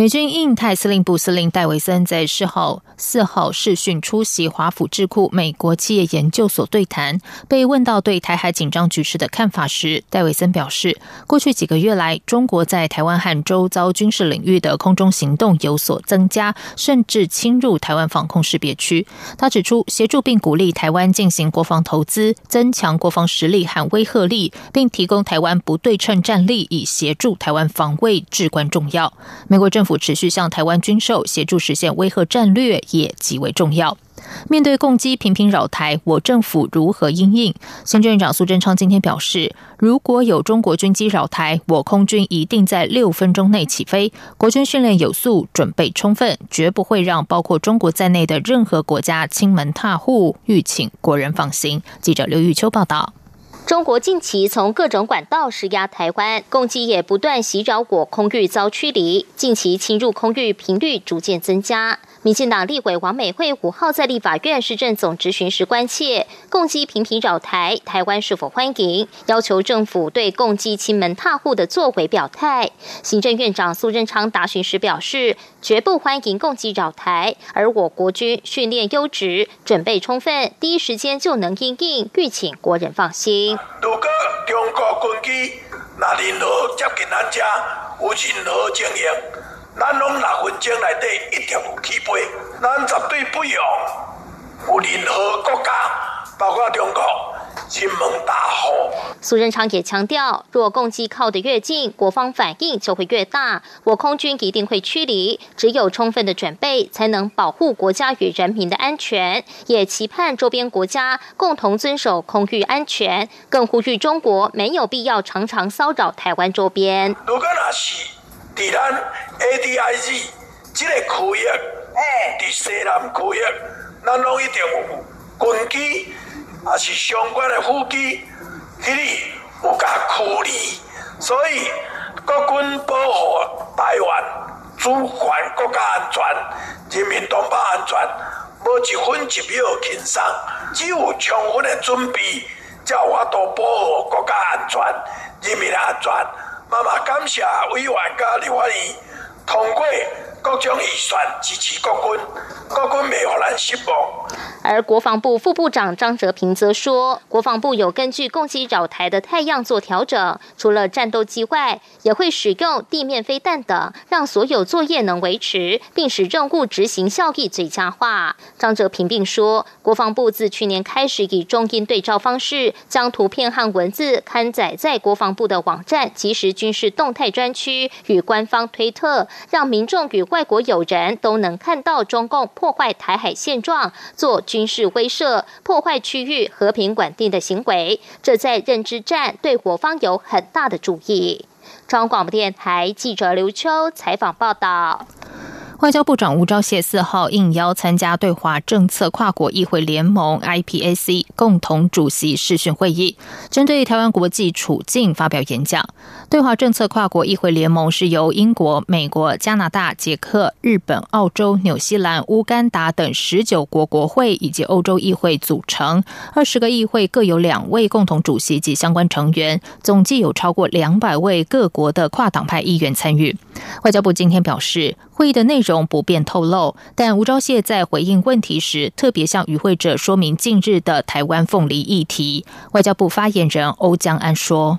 美军印太司令部司令戴维森在事后四号视讯出席华府智库美国企业研究所对谈，被问到对台海紧张局势的看法时，戴维森表示，过去几个月来，中国在台湾和周遭军事领域的空中行动有所增加，甚至侵入台湾防空识别区。他指出，协助并鼓励台湾进行国防投资，增强国防实力和威慑力，并提供台湾不对称战力，以协助台湾防卫至关重要。美国政府持续向台湾军售，协助实现威慑战略也极为重要。面对攻击频频扰台，我政府如何应应？行政院长苏贞昌今天表示，如果有中国军机扰台，我空军一定在六分钟内起飞。国军训练有素，准备充分，绝不会让包括中国在内的任何国家亲门踏户。欲请国人放心。记者刘玉秋报道。中国近期从各种管道施压台湾，攻击也不断袭扰我空域遭驱离，近期侵入空域频率逐渐增加。民进党立委王美惠五号在立法院市政总执询时关切，共机频频扰台，台湾是否欢迎？要求政府对共机亲门踏户的作为表态。行政院长苏贞昌答询时表示，绝不欢迎共机扰台，而我国军训练优质，准备充分，第一时间就能应应，欲请国人放心。如果中国军机那任何接近咱家，有任何情形。咱拢六分钟内底一定有起飞，咱绝对不用有任何国家，包括中国，亲门大户。苏贞昌也强调，若攻击靠得越近，国方反应就会越大，我空军一定会驱离。只有充分的准备，才能保护国家与人民的安全。也期盼周边国家共同遵守空域安全，更呼吁中国没有必要常常骚扰台湾周边。如果那是。伫咱 ADIZ 这个区域，伫西南区域，咱拢一定有军机，也是相关的副机，迄里有加驱离，所以国军保护台湾主权国家安全、人民同胞安全，无一分一秒轻松，只有充分的准备，才有法度保护国家安全、人民安全。妈妈感谢委员甲立法院通过各种预算支持国军，国军未让咱失望。而国防部副部长张哲平则说，国防部有根据攻击扰台的太阳做调整，除了战斗机外，也会使用地面飞弹等，让所有作业能维持，并使任务执行效益最佳化。张哲平并说，国防部自去年开始以中英对照方式，将图片和文字刊载在国防部的网站即时军事动态专区与官方推特，让民众与外国友人都能看到中共破坏台海现状，做。军军事威慑、破坏区域和平稳定的行为，这在认知战对我方有很大的注意。中央广播电台记者刘秋采访报道。外交部长吴钊燮四号应邀参加对华政策跨国议会联盟 （IPAC） 共同主席视讯会议，针对台湾国际处境发表演讲。对华政策跨国议会联盟是由英国、美国、加拿大、捷克、日本、澳洲、纽西兰、乌干达等十九国国会以及欧洲议会组成，二十个议会各有两位共同主席及相关成员，总计有超过两百位各国的跨党派议员参与。外交部今天表示，会议的内容。不便透露，但吴钊燮在回应问题时，特别向与会者说明近日的台湾凤梨议题。外交部发言人欧江安说：“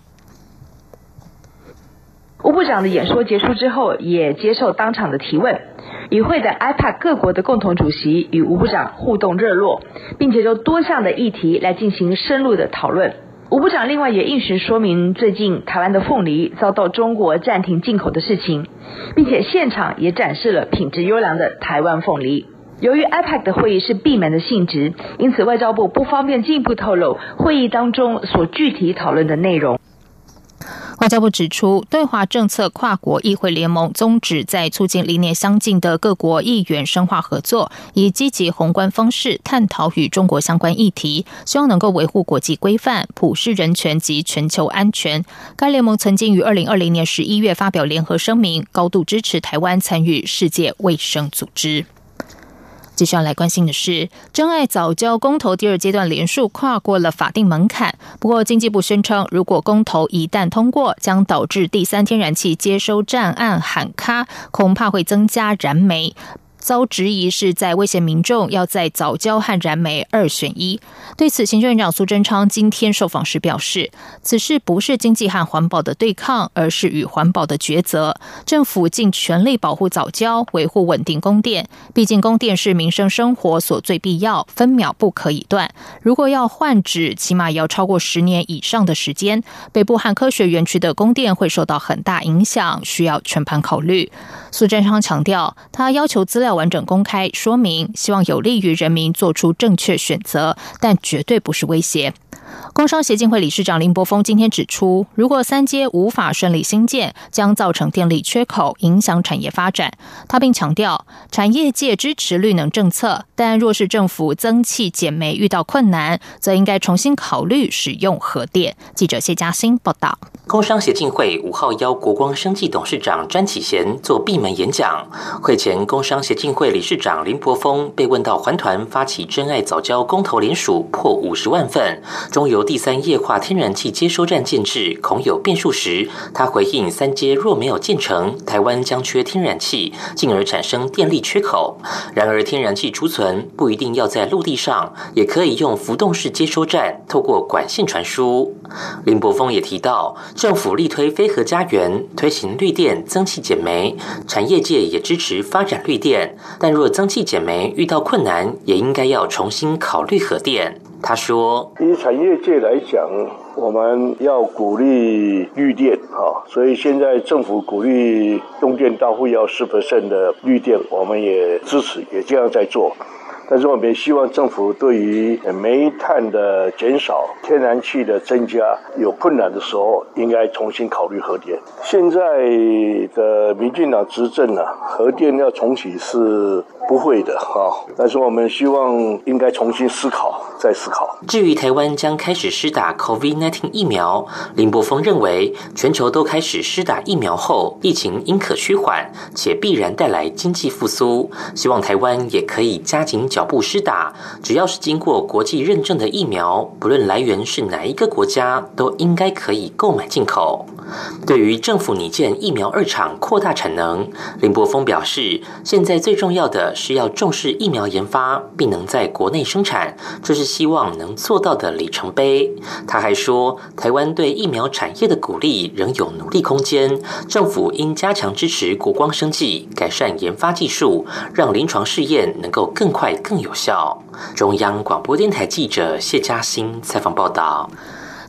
吴部长的演说结束之后，也接受当场的提问。与会的 IPAC 各国的共同主席与吴部长互动热络，并且就多项的议题来进行深入的讨论。”吴部长另外也应询说明最近台湾的凤梨遭到中国暂停进口的事情，并且现场也展示了品质优良的台湾凤梨。由于 IPAC 的会议是闭门的性质，因此外交部不方便进一步透露会议当中所具体讨论的内容。外交部指出，对华政策跨国议会联盟宗旨在促进理念相近的各国议员深化合作，以积极宏观方式探讨与中国相关议题，希望能够维护国际规范、普世人权及全球安全。该联盟曾经于二零二零年十一月发表联合声明，高度支持台湾参与世界卫生组织。接下来关心的是，真爱早教公投第二阶段连数跨过了法定门槛。不过，经济部宣称，如果公投一旦通过，将导致第三天然气接收站案喊卡，恐怕会增加燃煤。遭质疑是在威胁民众要在早教和燃煤二选一。对此，行政院长苏贞昌今天受访时表示，此事不是经济和环保的对抗，而是与环保的抉择。政府尽全力保护早教，维护稳定供电。毕竟供电是民生生活所最必要，分秒不可以断。如果要换址，起码要超过十年以上的时间。北部和科学园区的供电会受到很大影响，需要全盘考虑。苏贞昌强调，他要求资料。完整公开说明，希望有利于人民做出正确选择，但绝对不是威胁。工商协进会理事长林柏峰今天指出，如果三阶无法顺利兴建，将造成电力缺口，影响产业发展。他并强调，产业界支持绿能政策，但若是政府增气减煤遇到困难，则应该重新考虑使用核电。记者谢嘉欣报道。工商协进会五号邀国光生技董事长詹启贤做闭门演讲。会前，工商协进会理事长林柏峰被问到环团发起真爱早教公投联署破五十万份，中油第三液化天然气接收站建制恐有变数时，他回应：三阶若没有建成，台湾将缺天然气，进而产生电力缺口。然而，天然气储存不一定要在陆地上，也可以用浮动式接收站，透过管线传输。林柏峰也提到。政府力推飞核家园，推行绿电、增气减煤，产业界也支持发展绿电。但若增气减煤遇到困难，也应该要重新考虑核电。他说：“以产业界来讲，我们要鼓励绿电啊，所以现在政府鼓励用电大户要四百分的绿电，我们也支持，也这样在做。”但是我们也希望政府对于煤炭的减少、天然气的增加有困难的时候，应该重新考虑核电。现在的民进党执政呢，核电要重启是。不会的哈，但是我们希望应该重新思考，再思考。至于台湾将开始施打 COVID-19 疫苗，林柏峰认为，全球都开始施打疫苗后，疫情应可趋缓，且必然带来经济复苏。希望台湾也可以加紧脚步施打，只要是经过国际认证的疫苗，不论来源是哪一个国家，都应该可以购买进口。对于政府拟建疫苗二厂扩大产能，林柏峰表示，现在最重要的是要重视疫苗研发，并能在国内生产，这是希望能做到的里程碑。他还说，台湾对疫苗产业的鼓励仍有努力空间，政府应加强支持国光生技，改善研发技术，让临床试验能够更快更有效。中央广播电台记者谢嘉欣采访报道。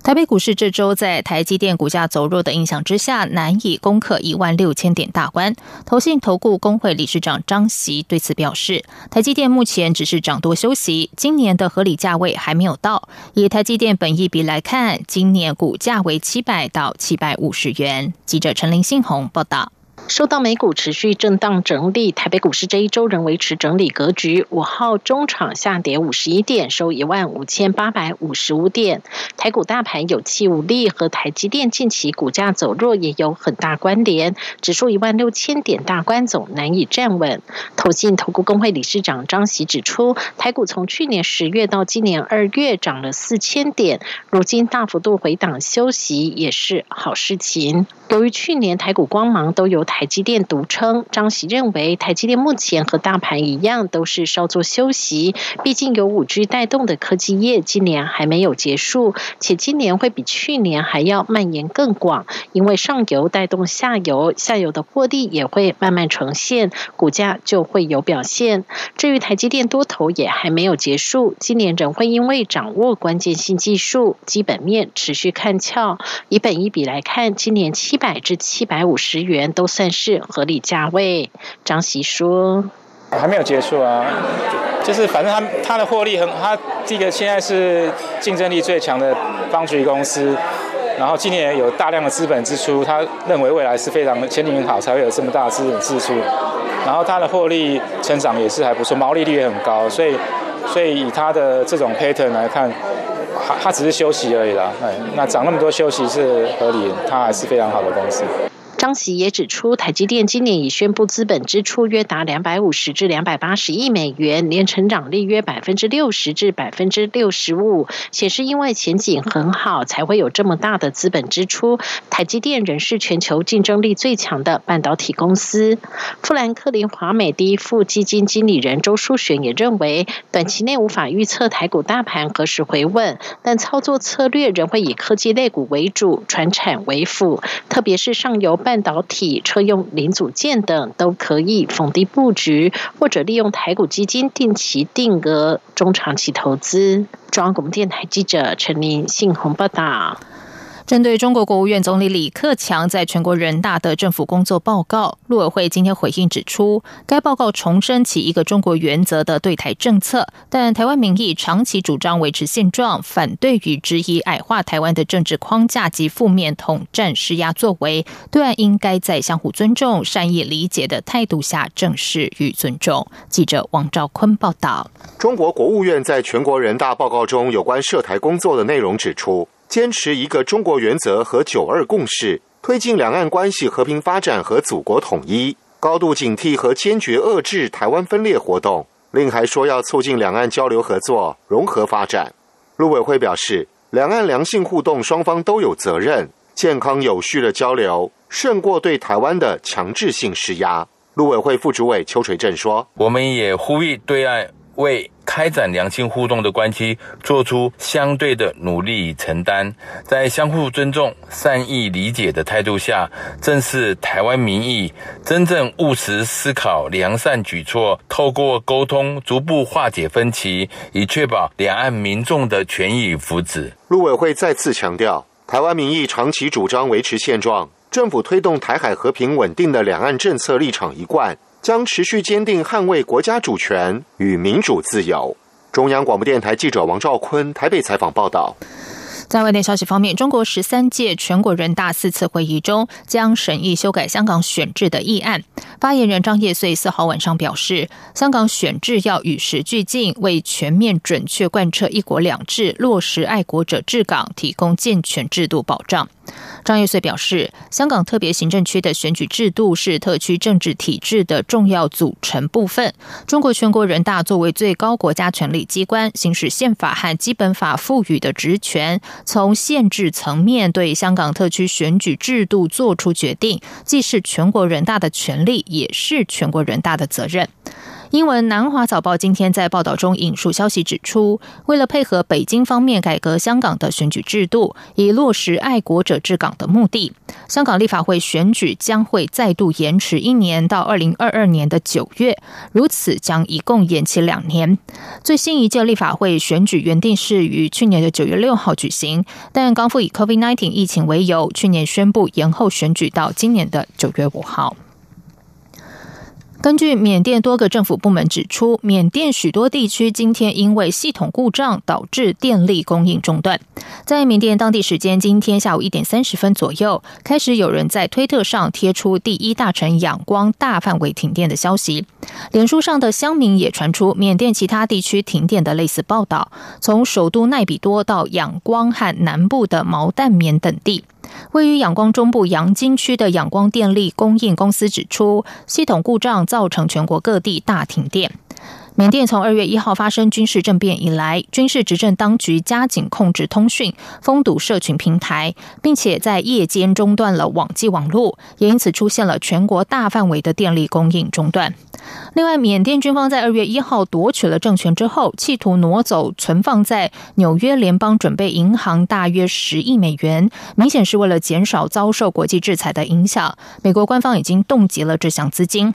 台北股市这周在台积电股价走弱的影响之下，难以攻克一万六千点大关。投信投顾工会理事长张席对此表示，台积电目前只是涨多休息，今年的合理价位还没有到。以台积电本益比来看，今年股价为七百到七百五十元。记者陈林信宏报道。受到美股持续震荡整理，台北股市这一周仍维持整理格局。五号中场下跌五十一点，收一万五千八百五十五点。台股大盘有气无力，和台积电近期股价走弱也有很大关联。指数一万六千点大关总难以站稳。投信投顾工会理事长张喜指出，台股从去年十月到今年二月涨了四千点，如今大幅度回档休息也是好事情。由于去年台股光芒都由台积电独撑，张喜认为台积电目前和大盘一样，都是稍作休息。毕竟有五 G 带动的科技业今年还没有结束，且今年会比去年还要蔓延更广。因为上游带动下游，下游的获利也会慢慢呈现，股价就会有表现。至于台积电多头也还没有结束，今年仍会因为掌握关键性技术，基本面持续看俏。以本一比来看，今年七。百至七百五十元都算但是合理价位。张喜说：“还没有结束啊，就是反正他他的获利很，他这个现在是竞争力最强的方局公司。”然后今年有大量的资本支出，他认为未来是非常前景很好，才会有这么大的资本支出。然后他的获利成长也是还不错，毛利率也很高，所以所以以他的这种 pattern 来看，他他只是休息而已啦。哎，那涨那么多休息是合理，他还是非常好的公司。张喜也指出，台积电今年已宣布资本支出约达两百五十至两百八十亿美元，年成长率约百分之六十至百分之六十五，显示因为前景很好，才会有这么大的资本支出。台积电仍是全球竞争力最强的半导体公司。富兰克林华美第一副基金经理人周淑璇也认为，短期内无法预测台股大盘何时回稳，但操作策略仍会以科技类股为主，传产为辅，特别是上游半。半导体、车用零组件等都可以逢低布局，或者利用台股基金定期定额中长期投资。中央广播电台记者陈林信宏报道。针对中国国务院总理李克强在全国人大的政府工作报告，陆委会今天回应指出，该报告重申其一个中国原则的对台政策，但台湾民意长期主张维持现状，反对与质疑矮化台湾的政治框架及负面统战施压作为，对岸应该在相互尊重、善意理解的态度下正视与尊重。记者王兆坤报道。中国国务院在全国人大报告中有关涉台工作的内容指出。坚持一个中国原则和九二共识，推进两岸关系和平发展和祖国统一，高度警惕和坚决遏制台湾分裂活动。另还说要促进两岸交流合作、融合发展。陆委会表示，两岸良性互动，双方都有责任，健康有序的交流胜过对台湾的强制性施压。陆委会副主委邱垂正说：“我们也呼吁对岸。”为开展良性互动的关系做出相对的努力与承担，在相互尊重、善意理解的态度下，正是台湾民意真正务实思考良善举措，透过沟通逐步化解分歧，以确保两岸民众的权益与福祉。陆委会再次强调，台湾民意长期主张维持现状，政府推动台海和平稳定的两岸政策立场一贯。将持续坚定捍卫国家主权与民主自由。中央广播电台记者王兆坤台北采访报道。在外电消息方面，中国十三届全国人大四次会议中将审议修改香港选制的议案。发言人张业遂四号晚上表示，香港选制要与时俱进，为全面准确贯彻“一国两制”、落实爱国者治港提供健全制度保障。张业遂表示，香港特别行政区的选举制度是特区政治体制的重要组成部分。中国全国人大作为最高国家权力机关，行使宪法和基本法赋予的职权，从限制层面对香港特区选举制度作出决定，既是全国人大的权利，也是全国人大的责任。英文《南华早报》今天在报道中引述消息指出，为了配合北京方面改革香港的选举制度，以落实爱国者治港的目的，香港立法会选举将会再度延迟一年到二零二二年的九月，如此将一共延期两年。最新一届立法会选举原定是于去年的九月六号举行，但港府以 COVID-19 疫情为由，去年宣布延后选举到今年的九月五号。根据缅甸多个政府部门指出，缅甸许多地区今天因为系统故障导致电力供应中断。在缅甸当地时间今天下午一点三十分左右，开始有人在推特上贴出第一大城仰光大范围停电的消息。脸书上的乡民也传出缅甸其他地区停电的类似报道，从首都奈比多到仰光和南部的毛淡棉等地。位于仰光中部阳金区的仰光电力供应公司指出，系统故障造成全国各地大停电。缅甸从二月一号发生军事政变以来，军事执政当局加紧控制通讯、封堵社群平台，并且在夜间中断了网际网络，也因此出现了全国大范围的电力供应中断。另外，缅甸军方在二月一号夺取了政权之后，企图挪走存放在纽约联邦准备银行大约十亿美元，明显是为了减少遭受国际制裁的影响。美国官方已经冻结了这项资金。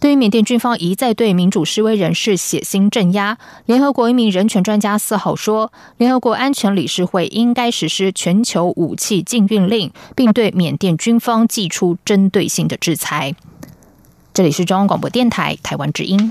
对于缅甸军方一再对民主示威人士血腥镇压，联合国一名人权专家四号说，联合国安全理事会应该实施全球武器禁运令，并对缅甸军方寄出针对性的制裁。这里是中央广播电台台湾之音。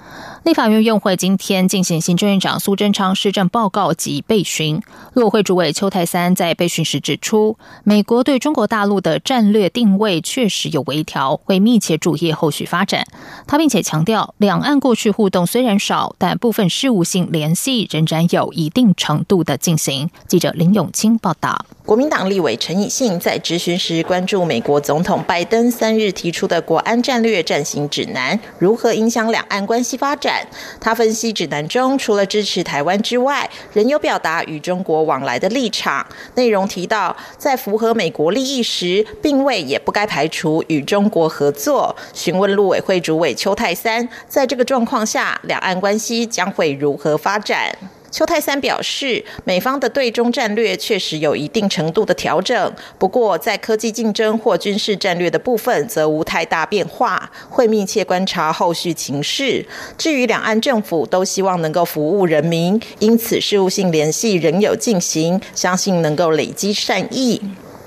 立法院院会今天进行行政院长苏贞昌施政报告及备询。陆会主委邱泰三在备询时指出，美国对中国大陆的战略定位确实有微调，会密切注意后续发展。他并且强调，两岸过去互动虽然少，但部分事务性联系仍然有一定程度的进行。记者林永清报道。国民党立委陈以信在质询时关注美国总统拜登三日提出的国安战略暂行指南如何影响两岸关系发展。他分析指南中除了支持台湾之外，仍有表达与中国往来的立场。内容提到，在符合美国利益时，并未也不该排除与中国合作。询问陆委会主委邱泰三，在这个状况下，两岸关系将会如何发展？邱泰三表示，美方的对中战略确实有一定程度的调整，不过在科技竞争或军事战略的部分则无太大变化，会密切观察后续情势。至于两岸政府都希望能够服务人民，因此事务性联系仍有进行，相信能够累积善意。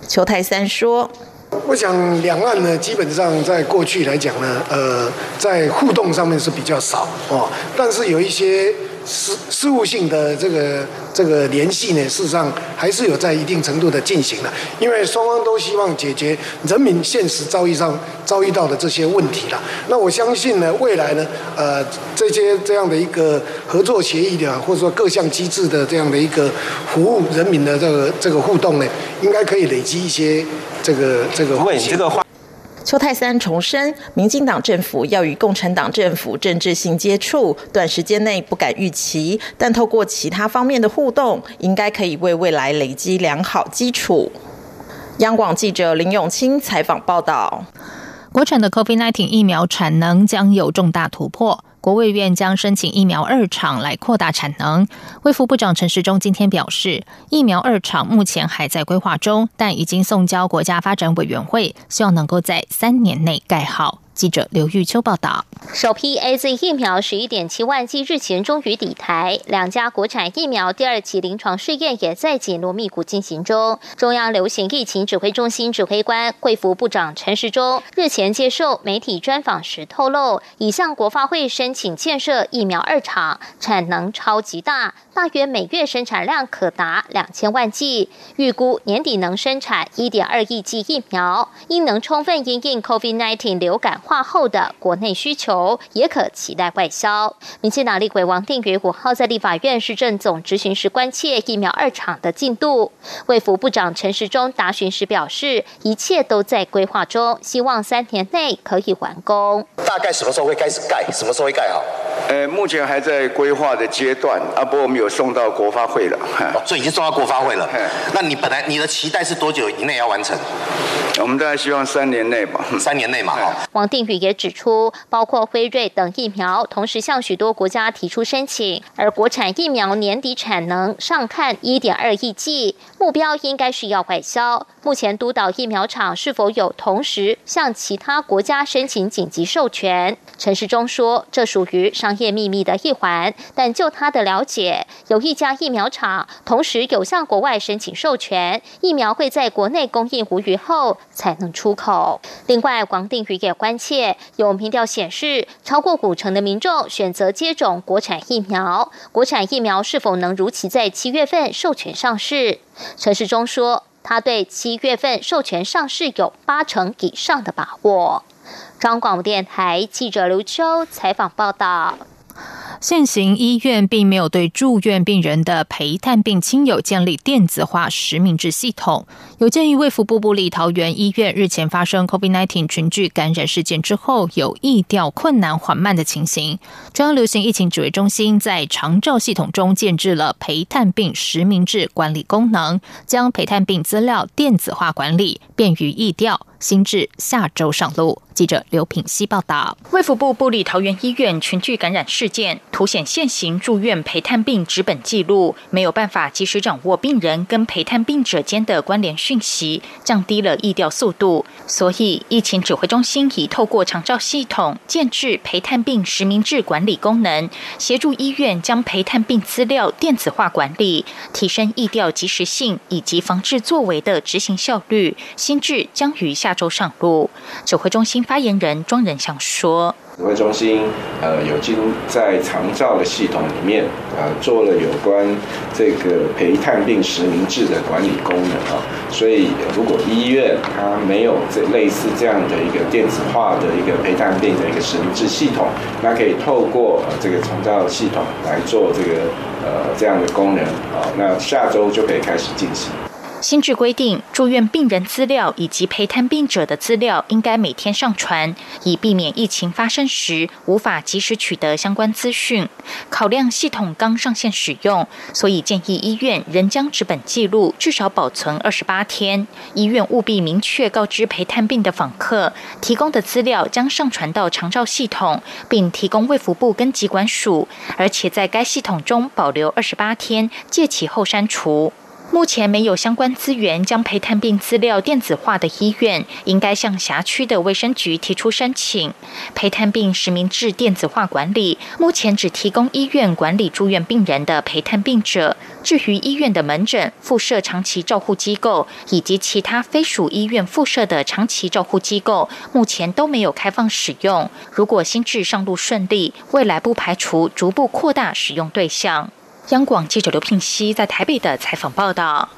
邱泰三说：“我想两岸呢，基本上在过去来讲呢，呃，在互动上面是比较少哦，但是有一些。”事事务性的这个这个联系呢，事实上还是有在一定程度的进行的，因为双方都希望解决人民现实遭遇上遭遇到的这些问题了。那我相信呢，未来呢，呃，这些这样的一个合作协议的，或者说各项机制的这样的一个服务人民的这个这个互动呢，应该可以累积一些这个这个。问这个话。邱泰三重申，民进党政府要与共产党政府政治性接触，短时间内不敢预期，但透过其他方面的互动，应该可以为未来累积良好基础。央广记者林永清采访报道，国产的 COVID-19 疫苗产能将有重大突破。国卫院将申请疫苗二厂来扩大产能。卫副部长陈时中今天表示，疫苗二厂目前还在规划中，但已经送交国家发展委员会，希望能够在三年内盖好。记者刘玉秋报道，首批 A Z 疫苗十一点七万剂日前终于抵台，两家国产疫苗第二期临床试验也在紧锣密鼓进行中。中央流行疫情指挥中心指挥官、贵福部长陈时中日前接受媒体专访时透露，已向国发会申请建设疫苗二厂，产能超级大，大约每月生产量可达两千万剂，预估年底能生产一点二亿剂疫苗，应能充分应应 COVID nineteen 流感。化后的国内需求也可期待外销。民进党立委王定宇五号在立法院市政总执行时关切疫苗二厂的进度，卫福部长陈时中答询时表示，一切都在规划中，希望三年内可以完工。大概什么时候会开始盖？什么时候会盖好？呃，目前还在规划的阶段啊，不过我们有送到国发会了，所以已经送到国发会了。那你本来你的期待是多久以内要完成？我们大概希望三年内吧，三年内嘛。王定宇也指出，包括辉瑞等疫苗同时向许多国家提出申请，而国产疫苗年底产能上看一点二亿剂，目标应该是要外销。目前督导疫苗厂是否有同时向其他国家申请紧急授权？陈时中说，这属于商业秘密的一环，但就他的了解，有一家疫苗厂同时有向国外申请授权，疫苗会在国内供应无虞后才能出口。另外，王定宇也关切，有民调显示，超过五成的民众选择接种国产疫苗，国产疫苗是否能如期在七月份授权上市？陈时中说，他对七月份授权上市有八成以上的把握。中广电台记者刘秋采访报道。现行医院并没有对住院病人的陪探病亲友建立电子化实名制系统。有鉴于卫福部部立桃园医院日前发生 COVID-19 群聚感染事件之后，有疫调困难缓慢的情形，中央流行疫情指挥中心在长照系统中建置了陪探病实名制管理功能，将陪探病资料电子化管理，便于疫调。新制下周上路。记者刘品希报道。卫福部部里桃园医院群聚感染事件，凸显现行住院陪探病纸本记录没有办法及时掌握病人跟陪探病者间的关联讯息，降低了疫调速度。所以，疫情指挥中心已透过长照系统建制陪探病实名制管理功能，协助医院将陪探病资料电子化管理，提升疫调及时性以及防治作为的执行效率。新制将于下周上路。指挥中心。发言人庄仁祥说：“指挥中心呃有进在长照的系统里面呃做了有关这个陪探病实名制的管理功能啊，所以如果医院它没有这类似这样的一个电子化的一个陪探病的一个实名制系统，那可以透过这个长照系统来做这个呃这样的功能啊，那下周就可以开始进行。”新制规定，住院病人资料以及陪探病者的资料应该每天上传，以避免疫情发生时无法及时取得相关资讯。考量系统刚上线使用，所以建议医院仍将纸本记录至少保存二十八天。医院务必明确告知陪探病的访客，提供的资料将上传到长照系统，并提供卫福部跟疾管署，而且在该系统中保留二十八天，借期后删除。目前没有相关资源将陪探病资料电子化的医院，应该向辖区的卫生局提出申请。陪探病实名制电子化管理，目前只提供医院管理住院病人的陪探病者。至于医院的门诊、附设长期照护机构以及其他非属医院附设的长期照护机构，目前都没有开放使用。如果新制上路顺利，未来不排除逐步扩大使用对象。央广记者刘聘熙在台北的采访报道：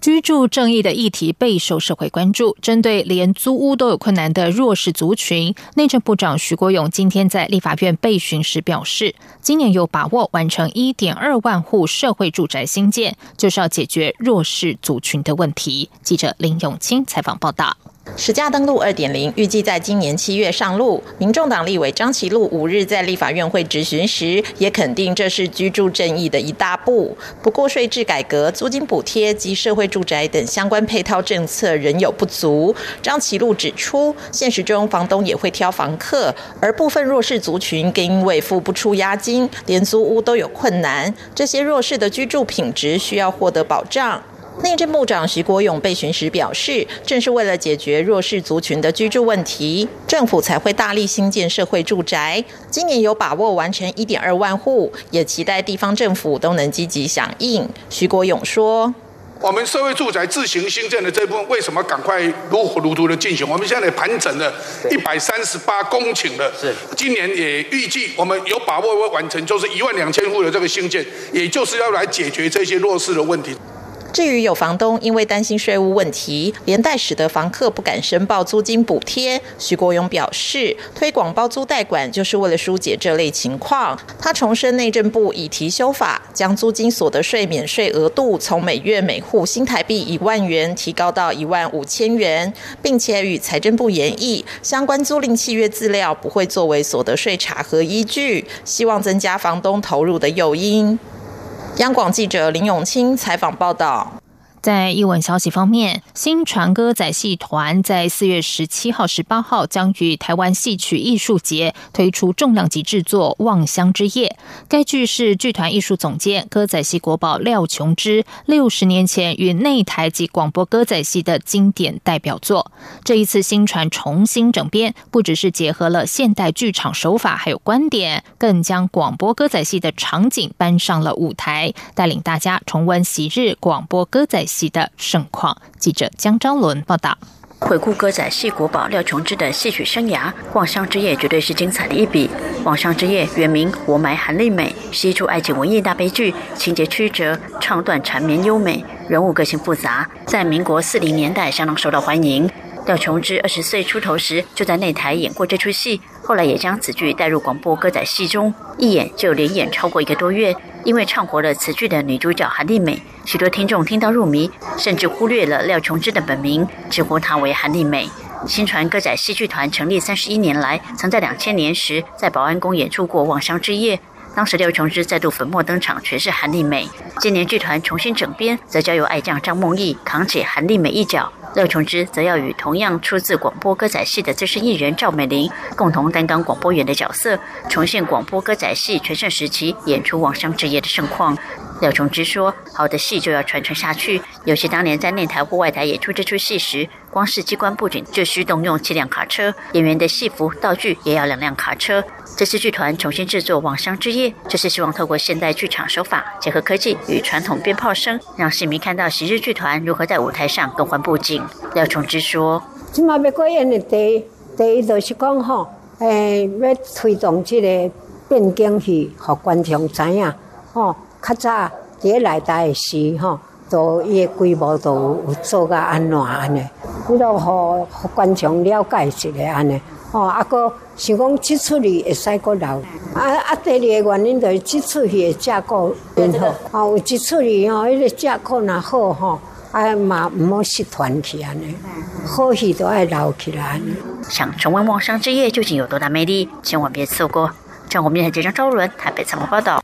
居住正义的议题备受社会关注。针对连租屋都有困难的弱势族群，内政部长徐国勇今天在立法院备询时表示，今年有把握完成一点二万户社会住宅新建，就是要解决弱势族群的问题。记者林永清采访报道。实价登录二点零预计在今年七月上路。民众党立委张其禄五日在立法院会质询时，也肯定这是居住正义的一大步。不过，税制改革、租金补贴及社会住宅等相关配套政策仍有不足。张其禄指出，现实中房东也会挑房客，而部分弱势族群更因为付不出押金，连租屋都有困难。这些弱势的居住品质需要获得保障。内政部长徐国勇被询时表示，正是为了解决弱势族群的居住问题，政府才会大力兴建社会住宅。今年有把握完成一点二万户，也期待地方政府都能积极响应。徐国勇说：“我们社会住宅自行兴建的这部分，为什么赶快如火如荼的进行？我们现在盘整了一百三十八公顷了，是今年也预计我们有把握会完成，就是一万两千户的这个兴建，也就是要来解决这些弱势的问题。”至于有房东因为担心税务问题，连带使得房客不敢申报租金补贴，徐国勇表示，推广包租代管就是为了疏解这类情况。他重申内政部已提修法，将租金所得税免税额度从每月每户新台币一万元提高到一万五千元，并且与财政部研议，相关租赁契约资料不会作为所得税查核依据，希望增加房东投入的诱因。央广记者林永清采访报道。在译文消息方面，新传歌仔戏团在四月十七号、十八号将于台湾戏曲艺术节推出重量级制作《望乡之夜》。该剧是剧团艺术总监歌仔戏国宝廖琼之六十年前与内台及广播歌仔戏的经典代表作。这一次新传重新整编，不只是结合了现代剧场手法，还有观点，更将广播歌仔戏的场景搬上了舞台，带领大家重温昔日广播歌仔。戏的盛况。记者江昭伦报道。回顾歌仔戏国宝廖琼之的戏曲生涯，《望乡之夜》绝对是精彩的一笔。《望乡之夜》原名《活埋韩丽美》，是一出爱情文艺大悲剧，情节曲折，唱段缠绵优美，人物个性复杂，在民国四零年代相当受到欢迎。廖琼之二十岁出头时就在内台演过这出戏，后来也将此剧带入广播歌仔戏中，一演就连演超过一个多月。因为唱活了此剧的女主角韩丽美，许多听众听到入迷，甚至忽略了廖琼之的本名，直呼她为韩丽美。新传歌仔戏剧团成立三十一年来，曾在两千年时在保安宫演出过《望乡之夜》，当时廖琼之再度粉墨登场，全是韩丽美。今年剧团重新整编，则交由爱将张梦艺扛起韩丽美一角。廖崇之则要与同样出自广播歌仔戏的资深艺人赵美玲共同担纲广播员的角色，重现广播歌仔戏全盛时期演出《网上之夜》的盛况。廖崇之说：“好的戏就要传承下去。尤其当年在内台或外台演出这出戏时，光是机关布景就需动用七辆卡车，演员的戏服道具也要两辆卡车。这次剧团重新制作《网上之夜》，就是希望透过现代剧场手法，结合科技与传统鞭炮声，让戏迷看到昔日剧团如何在舞台上更换布景。”廖琼之说：“今麦要过演的第第一就是讲吼，诶，要推动这个变更戏，互观众知影，吼。”较早伫内台诶时吼，都伊诶规模都有做甲安怎安尼，你都互互观众了解一下安尼。哦，啊个想讲即出戏会使阁留，啊啊第二个原因就是即出戏诶架构变好，吼有即出戏吼，迄个架构若好吼，啊嘛毋好失传去安尼，好戏都爱留起来。想重温《望乡之夜》究竟有多大魅力，千万别错过。中国面台记者周伦台北采访报道。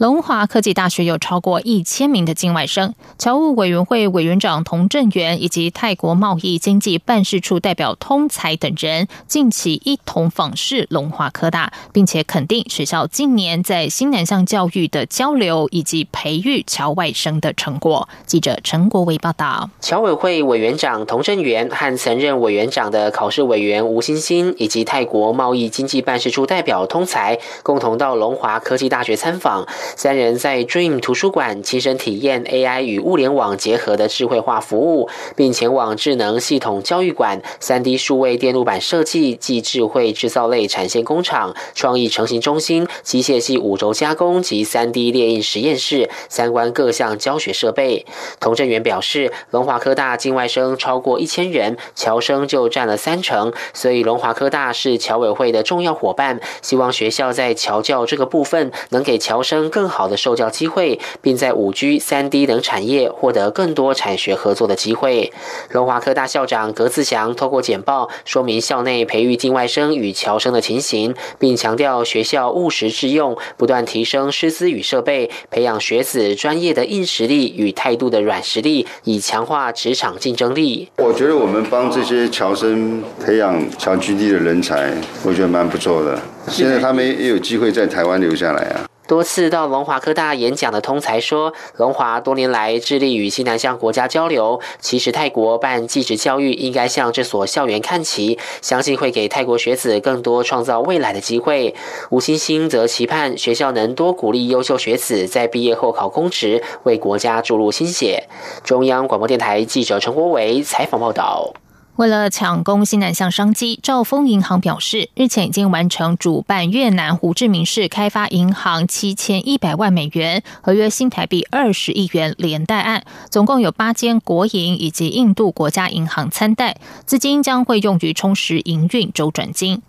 龙华科技大学有超过一千名的境外生，侨务委员会委员长童振源以及泰国贸易经济办事处代表通才等人近期一同访视龙华科大，并且肯定学校近年在新南向教育的交流以及培育侨外生的成果。记者陈国维报道。侨委会委员长童振源和曾任委员长的考试委员吴欣欣以及泰国贸易经济办事处代表通才共同到龙华科技大学参访。三人在 Dream 图书馆亲身体验 AI 与物联网结合的智慧化服务，并前往智能系统教育馆、三 D 数位电路板设计及智慧制造类产线工厂、创意成型中心、机械系五轴加工及三 D 列印实验室，参观各项教学设备。童振源表示，龙华科大境外生超过一千人，侨生就占了三成，所以龙华科大是侨委会的重要伙伴，希望学校在侨教这个部分能给侨生更。更好的受教机会，并在五 G、三 D 等产业获得更多产学合作的机会。龙华科大校长葛自祥透过简报说明校内培育境外生与侨生的情形，并强调学校务实致用，不断提升师资与设备，培养学子专业的硬实力与态度的软实力，以强化职场竞争力。我觉得我们帮这些侨生培养侨居地的人才，我觉得蛮不错的。现在他们也有机会在台湾留下来啊。多次到龙华科大演讲的通才说，龙华多年来致力与西南向国家交流。其实泰国办技职教育应该向这所校园看齐，相信会给泰国学子更多创造未来的机会。吴欣欣则期盼学校能多鼓励优秀学子在毕业后考公职，为国家注入心血。中央广播电台记者陈国伟采访报道。为了抢攻西南向商机，兆丰银行表示，日前已经完成主办越南胡志明市开发银行七千一百万美元合约新台币二十亿元连带案，总共有八间国营以及印度国家银行参贷，资金将会用于充实营运周转金。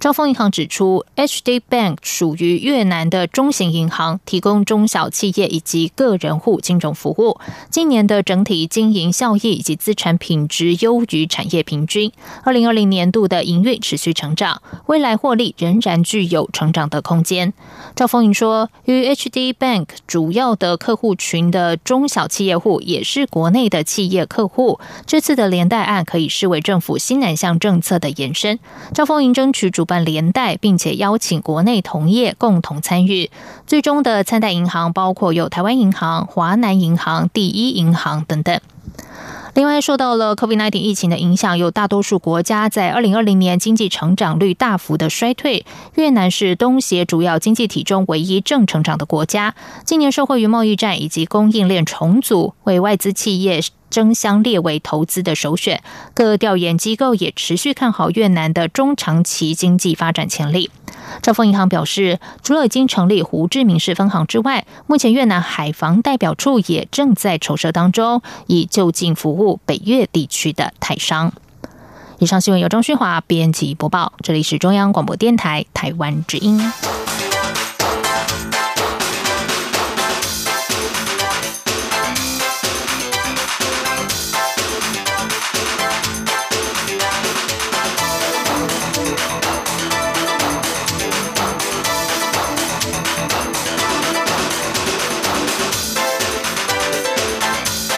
兆丰银行指出，HD Bank 属于越南的中型银行，提供中小企业以及个人户金融服务。今年的整体经营效益以及资产品质优于产业平均。二零二零年度的营运持续成长，未来获利仍然具有成长的空间。赵丰银说，与 HD Bank 主要的客户群的中小企业户也是国内的企业客户，这次的连带案可以视为政府新南向政策的延伸。赵丰银争取主办连带，并且邀请国内同业共同参与。最终的参贷银行包括有台湾银行、华南银行、第一银行等等。另外，受到了 COVID-19 疫情的影响，有大多数国家在二零二零年经济成长率大幅的衰退。越南是东协主要经济体中唯一正成长的国家。今年受惠于贸易战以及供应链重组，为外资企业。争相列为投资的首选，各调研机构也持续看好越南的中长期经济发展潜力。兆丰银行表示，除了已经成立胡志明市分行之外，目前越南海防代表处也正在筹设当中，以就近服务北越地区的台商。以上新闻由钟旭华编辑播报，这里是中央广播电台台湾之音。